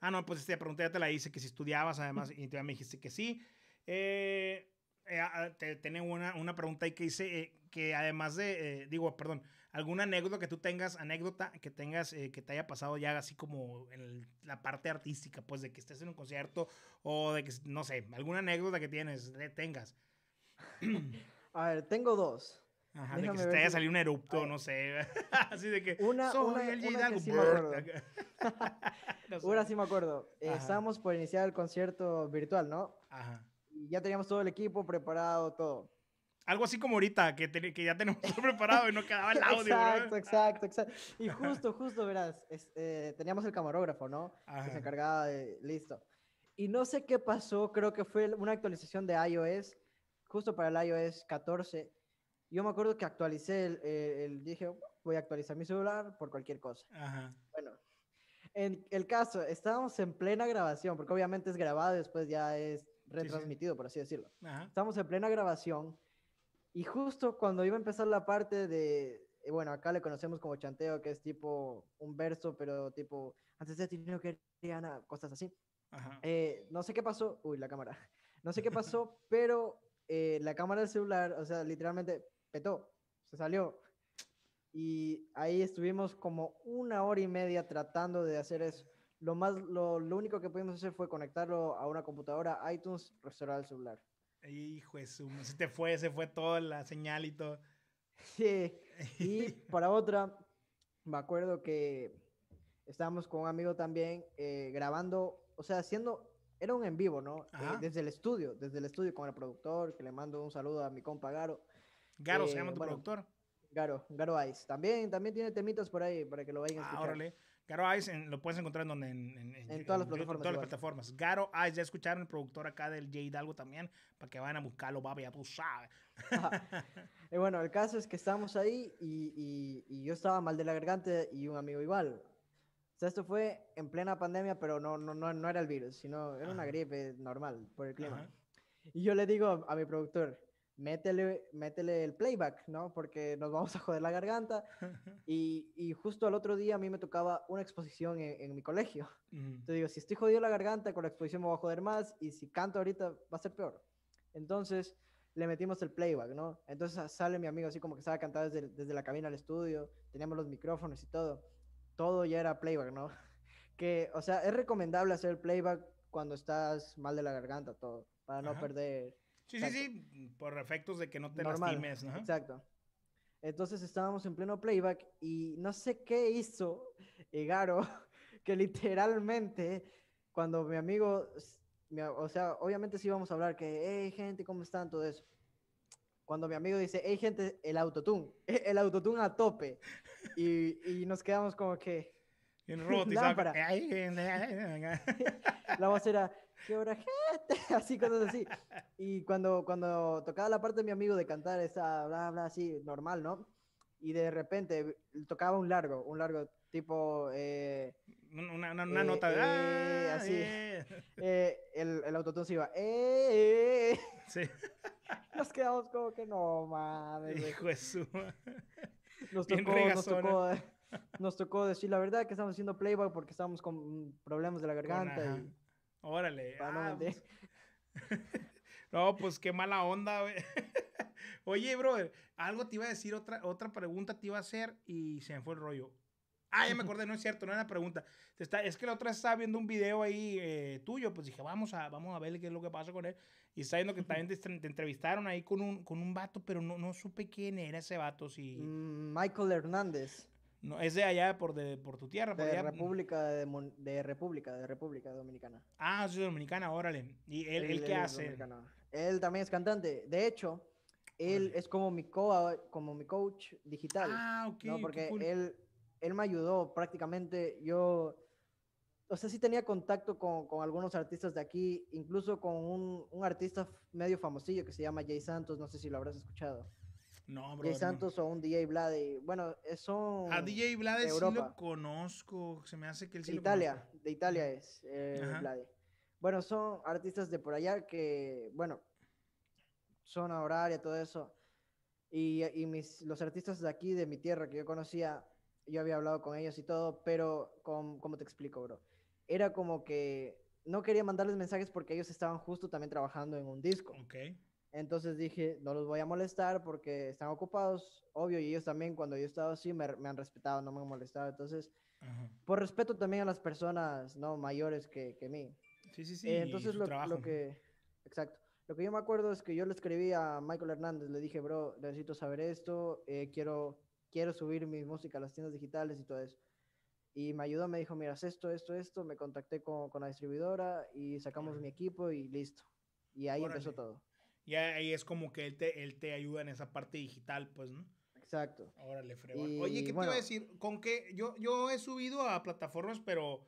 Ah, no, pues esta pregunta ya te la hice, que si estudiabas además, y tú me dijiste que sí. Eh, eh, te, tenía una, una pregunta ahí que dice eh, que además de, digo, perdón, alguna anécdota que tú tengas, anécdota que tengas, eh, que te haya pasado ya así como en la parte artística, pues de que estés en un concierto o de que, no sé, alguna anécdota que tienes, tengas. A ver, tengo dos. Ajá, de que se te haya salido un erupto, no sé. Así de que. Una, una, el una que sí me acuerdo. Una sí me acuerdo. estábamos por iniciar el concierto virtual, ¿no? Ajá. Y ya teníamos todo el equipo preparado, todo. Algo así como ahorita, que, que ya tenemos todo preparado y no quedaba el audio. exacto, exacto, exacto. Y justo, justo, verás, eh, teníamos el camarógrafo, ¿no? Que se encargaba de, listo. Y no sé qué pasó, creo que fue una actualización de iOS, justo para el iOS 14. Yo me acuerdo que actualicé el, el, dije, voy a actualizar mi celular por cualquier cosa. Ajá. Bueno, en el caso, estábamos en plena grabación, porque obviamente es grabado después ya es retransmitido, por así decirlo. Ajá. Estamos en plena grabación y justo cuando iba a empezar la parte de, eh, bueno, acá le conocemos como chanteo, que es tipo un verso, pero tipo, antes de ti no quería cosas así. Eh, no sé qué pasó, uy, la cámara. No sé qué pasó, pero eh, la cámara del celular, o sea, literalmente petó, se salió. Y ahí estuvimos como una hora y media tratando de hacer eso. Lo, más, lo, lo único que pudimos hacer fue conectarlo a una computadora iTunes, restaurar el celular. Hijo de su, se te fue, se fue toda la señal y todo. Sí, y para otra, me acuerdo que estábamos con un amigo también eh, grabando, o sea, haciendo, era un en vivo, ¿no? Eh, desde el estudio, desde el estudio con el productor, que le mando un saludo a mi compa Garo. Garo se llama tu productor. Garo, Garo Ice. También, también tiene temitas por ahí para que lo vayan a ah, escuchar. Garo Ice lo puedes encontrar en donde en, todas las plataformas. todas las plataformas. Garo Ice, ya escucharon el productor acá del J Hidalgo también, para que vayan a buscarlo, baby, ya tú sabes. y bueno, el caso es que estábamos ahí y, y, yo estaba mal de la garganta y un amigo igual. O sea, esto fue en plena pandemia, pero no, no, no, no era el virus, sino era una gripe normal por el clima. Y yo le digo a mi productor, métele, métele el playback, ¿no? Porque nos vamos a joder la garganta. Y, y justo al otro día a mí me tocaba una exposición en, mi colegio. Entonces digo, si estoy jodido la garganta, con la exposición me voy a joder más y si canto ahorita va a ser peor. Entonces le metimos el playback, ¿no? Entonces sale mi amigo así como que estaba cantando desde, desde la cabina al estudio, teníamos los micrófonos y todo. Todo ya era playback, ¿no? Que, o sea, es recomendable hacer el playback cuando estás mal de la garganta, todo, para no perder Sí, sí, sí, por efectos de que no te lastimes, ¿no? Exacto. Entonces estábamos en pleno playback y no sé qué hizo Egaro, que literalmente cuando mi amigo, o sea, obviamente sí íbamos a hablar que, hey gente, ¿cómo están? Todo eso. Cuando mi amigo dice, hey gente, el autotune, el autotune a tope. Y, y nos quedamos como que... En lámpara. La voz era, ¿qué hora gente? así, cosas así. Y cuando, cuando tocaba la parte de mi amigo de cantar esa bla, bla, así, normal, ¿no? Y de repente tocaba un largo, un largo tipo... Eh, una, una, una eh, nota de... Eh, ah, así. Eh. el, el autotune se iba... Eh, sí. Nos quedamos como que no, mames. Hijo de su... Nos tocó, nos tocó, nos tocó decir la verdad que estamos haciendo playback porque estábamos con problemas de la garganta. y, Órale. Ah, pues. no, pues qué mala onda, güey. Oye, brother, algo te iba a decir, otra, otra pregunta te iba a hacer y se me fue el rollo. Ah, ya me acordé, no es cierto, no era una pregunta. Está, es que la otra estaba viendo un video ahí eh, tuyo, pues dije, vamos a, vamos a ver qué es lo que pasa con él. Y está viendo que también te, entrevistaron ahí con un, con un vato, pero no, no supe quién era ese vato. Si... Mm, Michael Hernández. No, es de allá por, de, por tu tierra. Por de, allá. República de, de, República, de República Dominicana. Ah, es Dominicana, órale. ¿Y él, él, qué hace? Él también es cantante. De hecho, él es como mi, co como mi coach digital. Ah, ok. ¿no? Porque él, él me ayudó prácticamente. Yo, o sea, sí tenía contacto con, con algunos artistas de aquí, incluso con un, un, artista medio famosillo que se llama Jay Santos, no sé si lo habrás escuchado. No, bro. Jay Santos o un DJ Vlade. Bueno, son. A DJ Vlade sí lo conozco. Se me hace que él sí de Italia, de Italia es eh, Vlade. Bueno, son artistas de por allá que, bueno, zona horaria, todo eso. Y, y mis, los artistas de aquí, de mi tierra, que yo conocía, yo había hablado con ellos y todo, pero, con, ¿cómo te explico, bro? Era como que no quería mandarles mensajes porque ellos estaban justo también trabajando en un disco. Ok. Entonces dije, no los voy a molestar porque están ocupados, obvio, y ellos también cuando yo estaba así me, me han respetado, no me han molestado. Entonces, por respeto también a las personas no mayores que, que mí. Sí, sí, sí. Eh, entonces lo, lo, que, exacto. Lo que yo me acuerdo es que yo le escribí a Michael Hernández, le dije, bro, necesito saber esto, eh, quiero, quiero subir mi música a las tiendas digitales y todo eso. Y me ayudó, me dijo, mira, esto, esto, esto, me contacté con, con la distribuidora y sacamos mi equipo y listo. Y ahí empezó todo. Y ahí es como que él te, él te ayuda en esa parte digital, pues, ¿no? Exacto. Órale, fregón. Oye, ¿qué te iba a decir? Con que yo, yo he subido a plataformas, pero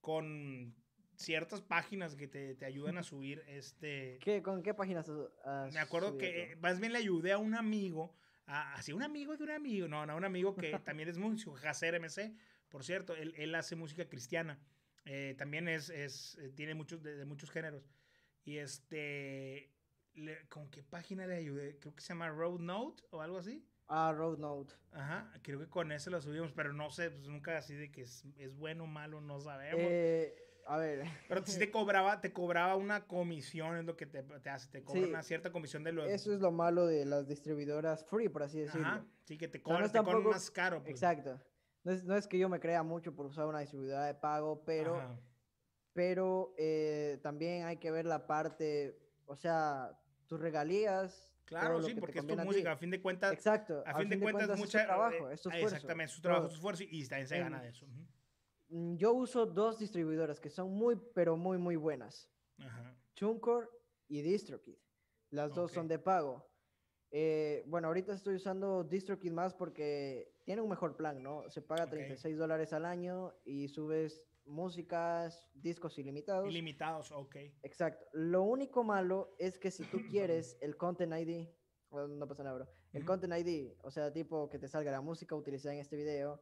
con ciertas páginas que te, te ayudan a subir este... ¿Qué, ¿Con qué páginas has Me acuerdo que más bien le ayudé a un amigo, así un amigo de un amigo, no, no, un amigo que también es músico, Jacer MC, por cierto, él, él hace música cristiana, eh, también es, es, eh, tiene muchos, de, muchos géneros, y este, ¿con qué página le ayudé? Creo que se llama Road Note o algo así. Ah, Road Note. Ajá, creo que con ese lo subimos, pero no sé, pues nunca así de que es, es bueno o malo, no sabemos. Eh, a ver. Pero si te cobraba, te cobraba una comisión, es lo que te, te hace, te cobra una cierta comisión de los... Eso es lo malo de las distribuidoras free, por así decirlo. Ajá, sí, que te cobran, te cobran más caro. Pues. Exacto. No es, no es, que yo me crea mucho por usar una distribuidora de pago, pero, pero eh, también hay que ver la parte, o sea, tus regalías, Claro, sí, porque es tu música, a fin de cuentas. Exacto. A, fin, de, cuentas, es trabajo, es tu esfuerzo. Exactamente, es su trabajo, es su esfuerzo y también se gana de eso. Mm, yo uso dos distribuidoras que son muy, pero muy, muy buenas. Ajá. TuneCore y DistroKid. Las dos son de pago. Eh, bueno, ahorita estoy usando DistroKid más porque tiene un mejor plan, ¿no? Se paga 36 dólares al año y subes músicas, discos ilimitados. Ilimitados, ok. Exacto. Lo único malo es que si tú quieres el Content ID, no pasa nada, bro. El Content ID, o sea, tipo que te salga la música utilizada en este video,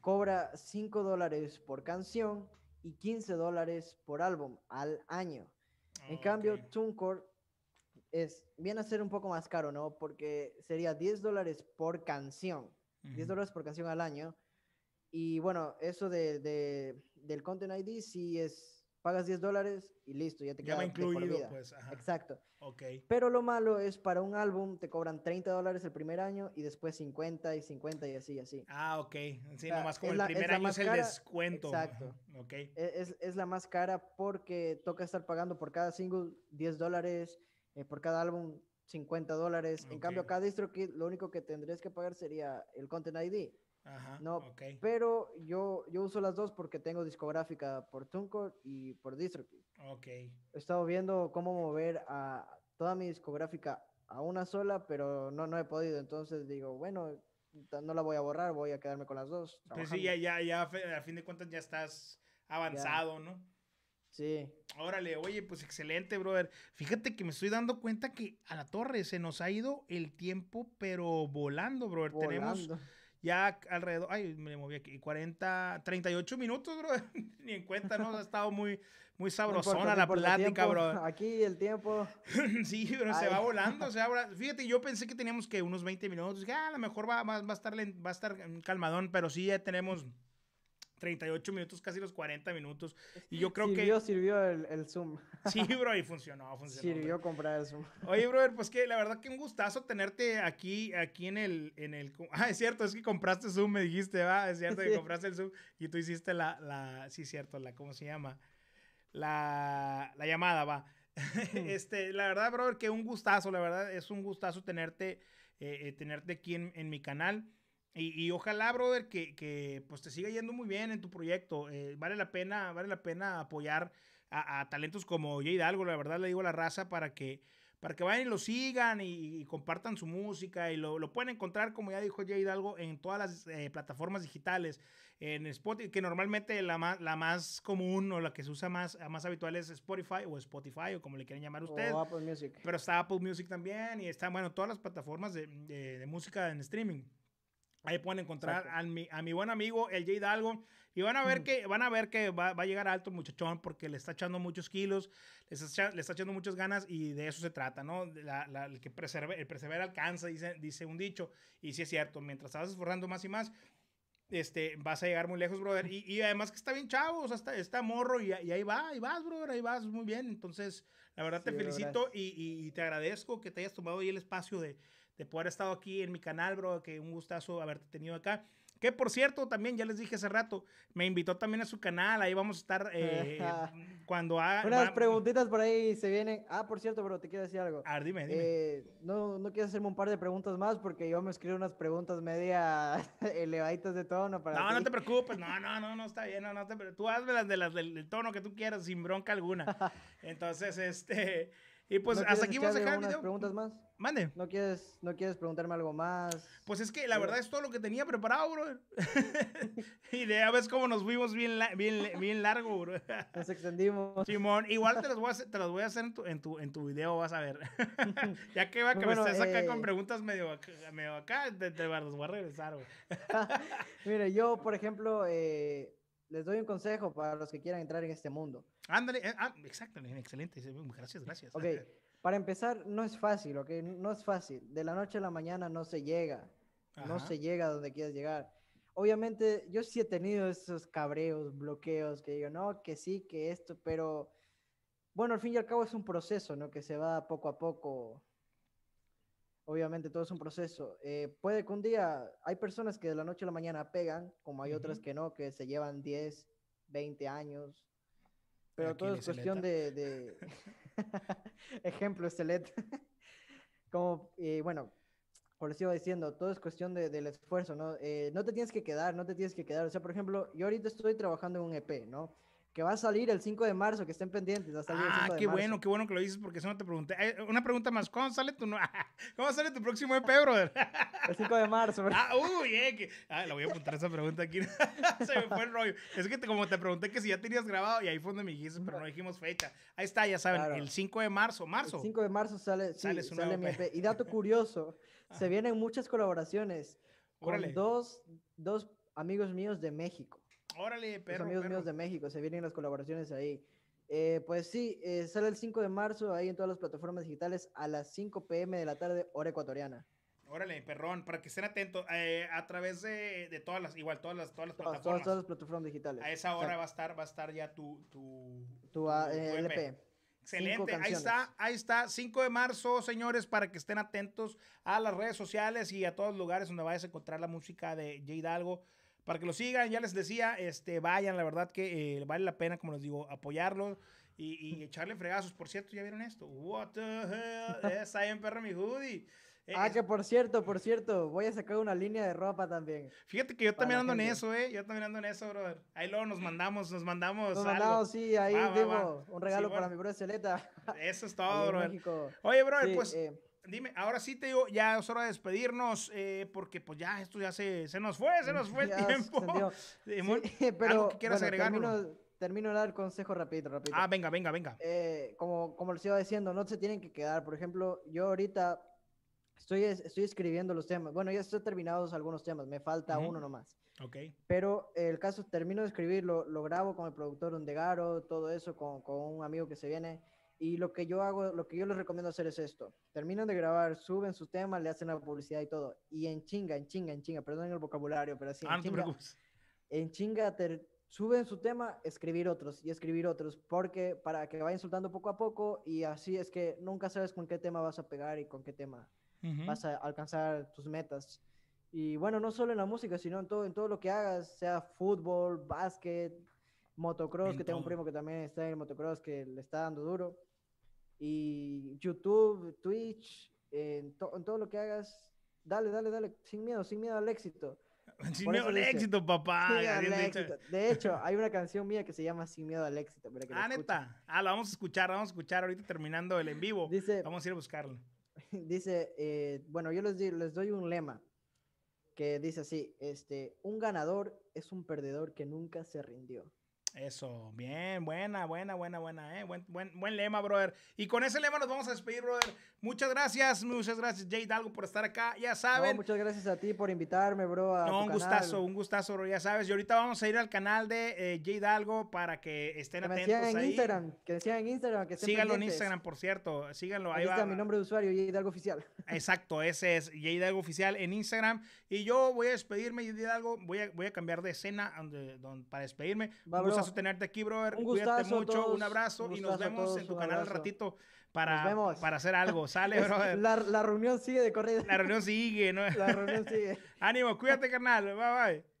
cobra 5 dólares por canción y 15 dólares por álbum al año. en cambio, TuneCore es, viene a ser un poco más caro, ¿no? Porque sería 10 dólares por canción. 10 dólares por canción al año. Y bueno, eso de, de, del Content ID sí es pagas 10 dólares y listo, ya te queda incluido, pues. Exacto. Ok. Pero lo malo es para un álbum te cobran 30 dólares el primer año y después 50 y 50 y así, así. Ah, ok. Sí, nomás como el primer año es el descuento. Exacto. Ok. E, es, es, la más cara porque toca estar pagando por cada single 10 dólares, eh, por cada álbum 50 dólares. En cambio, cada DistroKid lo único que tendrías que pagar sería el Content ID. Ajá, no, pero yo, yo uso las dos porque tengo discográfica por TuneCore y por DistroKid. Ok. He estado viendo cómo mover a toda mi discográfica a una sola, pero no, no he podido. Entonces digo, bueno, no la voy a borrar, voy a quedarme con las dos. Pues sí, ya, ya, ya, a fin de cuentas ya estás avanzado, ¿no? Sí. Órale, oye, pues excelente, brother. Fíjate que me estoy dando cuenta que a la torre se nos ha ido el tiempo, pero volando, brother. Tenemos ya alrededor, ay, me moví aquí, 40, 38 minutos, bro. Ni en cuenta, ¿no? Ha estado muy, muy sabrosona la plática, bro. Aquí el tiempo. sí, pero se va volando, se va Fíjate, yo pensé que teníamos que unos 20 minutos. Ah, a lo mejor va, va, va, a estar, va a estar calmadón, pero sí ya tenemos 38 minutos, casi los 40 minutos. Y yo creo que. Sirvió el, el Zoom. Sí, bro, y funcionó, funcionó. Sirvió comprar el Zoom. Oye, brother, pues que la verdad que un gustazo tenerte aquí, aquí en el, en el. Ah, es cierto, es que compraste Zoom, me dijiste, va. Es cierto que compraste el Zoom y tú hiciste la, la. Sí, cierto, la. ¿Cómo se llama? La, la llamada, va. este, la verdad, brother, que un gustazo, la verdad, es un gustazo tenerte, eh, eh, tenerte aquí en, en mi canal. Y, ojalá, brother, que, que, pues te siga yendo muy bien en tu proyecto. Eh, vale la pena, vale la pena apoyar a, talentos como Jay Hidalgo, la verdad le digo a la raza para que para que vayan y lo sigan y, compartan su música y lo, lo, pueden encontrar, como ya dijo Jay Hidalgo, en todas las eh, plataformas digitales, en Spotify, que normalmente la más, la más común o la que se usa más, más habitual es Spotify o Spotify o como le quieren llamar ustedes. O Apple Music. Pero está Apple Music también y están, bueno, todas las plataformas de, de, de música en streaming. Ahí pueden encontrar a mi, a mi, buen amigo, el Jay Hidalgo. Y van a ver que, van a ver que va, va, a llegar alto el muchachón porque le está echando muchos kilos, le está, le está echando muchas ganas y de eso se trata, ¿no? La, la, el que preserve, el persevera alcanza, dice, dice un dicho. Y sí es cierto, mientras estás esforzando más y más, este, vas a llegar muy lejos, brother. Y, y además que está bien chavo, o sea, está, está morro y, y, ahí va, ahí vas, brother, ahí vas muy bien. Entonces, la verdad te felicito y, y, te agradezco que te hayas tomado ahí el espacio de, de poder estar aquí en mi canal, bro, que un gustazo haberte tenido acá. Que por cierto, también ya les dije hace rato, me invitó también a su canal, ahí vamos a estar eh, cuando haga... Unas preguntitas por ahí se vienen. Ah, por cierto, bro, te quiero decir algo. Ah, dime, dime. Eh, no, no quieres hacerme un par de preguntas más porque yo me escribo unas preguntas media elevaditas de tono para No, no te preocupes, no, no, no, no, está bien, no, no te Tú hazme las de las del tono que tú quieras, sin bronca alguna. Entonces, este... Y pues hasta aquí vamos a dejar el video. preguntas más? Mande. ¿No quieres, ¿No quieres preguntarme algo más? Pues es que la verdad es todo lo que tenía preparado, bro. y de a ver cómo nos fuimos bien, bien, bien largo, bro. Nos extendimos. Simón, igual te las voy a hacer, te las voy a hacer en, tu, en, tu, en tu video, vas a ver. ya que va que me estés acá con eh, preguntas medio, medio acá, te, te, voy a regresar, güey. Mire, yo, por ejemplo, eh, les doy un consejo para los que quieran entrar en este mundo. Ándale, eh, ah, exacto, excelente. Gracias, gracias. Ok, para empezar, no es fácil, ok, no es fácil. De la noche a la mañana no se llega, no se llega a donde quieras llegar. Obviamente, yo sí he tenido esos cabreos, bloqueos, que digo, no, que sí, que esto, pero bueno, al fin y al cabo es un proceso, ¿no? Que se va poco a poco obviamente todo es un proceso. Eh, puede que un día, hay personas que de la noche a la mañana pegan, como hay otras que no, que se llevan 10, 20 años. Pero todo es cuestión de, de... ejemplo, excelente. como, eh, bueno, por eso iba diciendo, todo es cuestión de, del esfuerzo, ¿no? Eh, no te tienes que quedar, no te tienes que quedar. O sea, por ejemplo, yo ahorita estoy trabajando en un EP, ¿no? Que va a salir el 5 de marzo, que estén pendientes. Va a salir ah, qué bueno, qué bueno que lo dices porque eso no te pregunté. Una pregunta más, ¿cuándo sale tu, ¿cómo sale tu próximo EP, brother? El 5 de marzo. Bro. Ah, uy, eh, que, ah, la voy a apuntar esa pregunta aquí. Se me fue el rollo. Es que como te pregunté que si ya tenías grabado y ahí fue donde me dijiste, pero no dijimos fecha. Ahí está, ya saben, el 5 de marzo, marzo. El 5 de marzo sale, sí, sale, sale mi EP. E y dato curioso, se vienen muchas colaboraciones con dos, dos amigos míos de México. Órale, perro. Los amigos míos de México, se vienen las colaboraciones ahí. Eh, pues sí, eh, sale el 5 de marzo ahí en todas las plataformas digitales a las 5 pm de la tarde, hora ecuatoriana. Órale, perrón, para que estén atentos eh, a través de, de, todas las, igual todas las, todas las plataformas. Todas, todas, las plataformas digitales. A esa hora va a estar, va a estar ya tu, tu, tu, ah, LP. E Excelente, ahí está, ahí está, 5 de marzo, señores, para que estén atentos a las redes sociales y a todos los lugares donde vayas a encontrar la música de J Hidalgo para que lo sigan. Ya les decía, este, vayan, la verdad que eh, vale la pena, como les digo, apoyarlo y, echarle fregazos. Por cierto, ¿ya vieron esto? What the hell? Está bien, perro, mi hoodie. Eh, ah, que por cierto, por cierto, voy a sacar una línea de ropa también. Fíjate que yo también ando en eso, eh. Yo también ando en eso, brother. Ahí luego nos mandamos, nos mandamos. Nos mandamos, sí, ahí va, un regalo para mi brother Celeta. Eso es todo, brother. Oye, brother, pues. Eh, Dime, ahora sí te digo, ya es hora de despedirnos, eh, porque pues ya esto ya se, se nos fue, se nos fue el tiempo. pero que quieras agregar? Termino, de dar consejo rapidito, rapidito. Ah, venga, venga, venga. Eh, como, como les iba diciendo, no se tienen que quedar. Por ejemplo, yo ahorita estoy, estoy escribiendo los temas. Bueno, ya estoy terminados algunos temas, me falta uno nomás. Ok. Pero el caso, termino de escribir, lo, lo grabo con el productor Ondegaro, todo eso, con, con un amigo que se viene y lo que yo hago, lo que yo les recomiendo hacer es esto. Terminan de grabar, suben su tema, le hacen la publicidad y todo. Y en chinga, en chinga, en chinga, perdón el vocabulario, pero así, en, ah, chinga, en chinga, suben su tema, escribir otros y escribir otros, porque para que vayan soltando poco a poco y así es que nunca sabes con qué tema vas a pegar y con qué tema vas a alcanzar tus metas. Y bueno, no solo en la música, sino en todo, en todo lo que hagas, sea fútbol, básquet, motocross, que tengo un primo que también está en el motocross que le está dando duro. Y YouTube, Twitch, en, todo lo que hagas, dale, dale, dale, sin miedo, sin miedo al éxito. Sin miedo al éxito, papá. De hecho, hay una canción mía que se llama Sin miedo al éxito. ah, neta. Ah, la vamos a escuchar, vamos a escuchar ahorita terminando el en vivo. Dice, vamos a ir a buscarlo. Dice, eh, bueno, yo les, les doy un lema que dice así, este, un ganador es un perdedor que nunca se rindió. Eso, bien, buena, buena, buena, buena, eh. Buen, buen, buen lema, brother. Y con ese lema nos vamos a despedir, brother. Muchas gracias, muchas gracias, Jay Dalgo, por estar acá. Ya saben. muchas gracias a ti por invitarme, bro. no, un gustazo, un gustazo, bro. Ya sabes. Y ahorita vamos a ir al canal de eh, Jay Dalgo para que estén que atentos en Instagram, que decían en Instagram, que Síganlo en Instagram, por cierto. Síganlo. Ahí, está mi nombre de usuario, Jay Dalgo Oficial. Exacto, ese es Jay Dalgo Oficial en Instagram. Y yo voy a despedirme, Jay Dalgo. Voy a, voy a cambiar de escena donde, para despedirme. un gustazo tenerte aquí, bro. Un Cuídate mucho, un abrazo y nos vemos en tu canal al ratito para, para hacer algo. Sale, brother. La, la, reunión sigue de corrida. La reunión sigue, ¿no? La reunión sigue. Ánimo, cuídate, carnal. Bye, bye.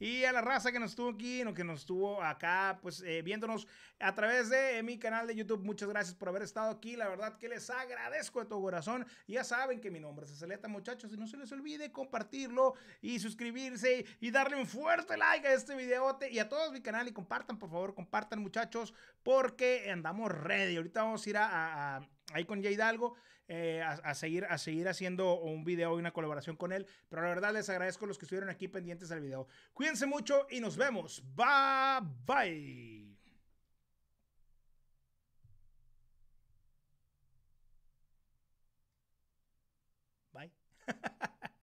Y a la raza que nos estuvo aquí, que nos estuvo acá, pues eh, viéndonos a través de mi canal de YouTube. Muchas gracias por haber estado aquí. La verdad que les agradezco de todo corazón. Ya saben que mi nombre es Celeta, muchachos. Y no se les olvide compartirlo y suscribirse y darle un fuerte like a este videote y a todos mi canal. Y compartan, por favor, compartan, muchachos, porque andamos ready. Ahorita vamos a ir a, ahí con Jay Hidalgo eh, a, seguir, a seguir haciendo un video y una colaboración con él. Pero la verdad les agradezco a los que estuvieron aquí pendientes del video. Cuídense mucho y nos vemos. Bye bye. Bye.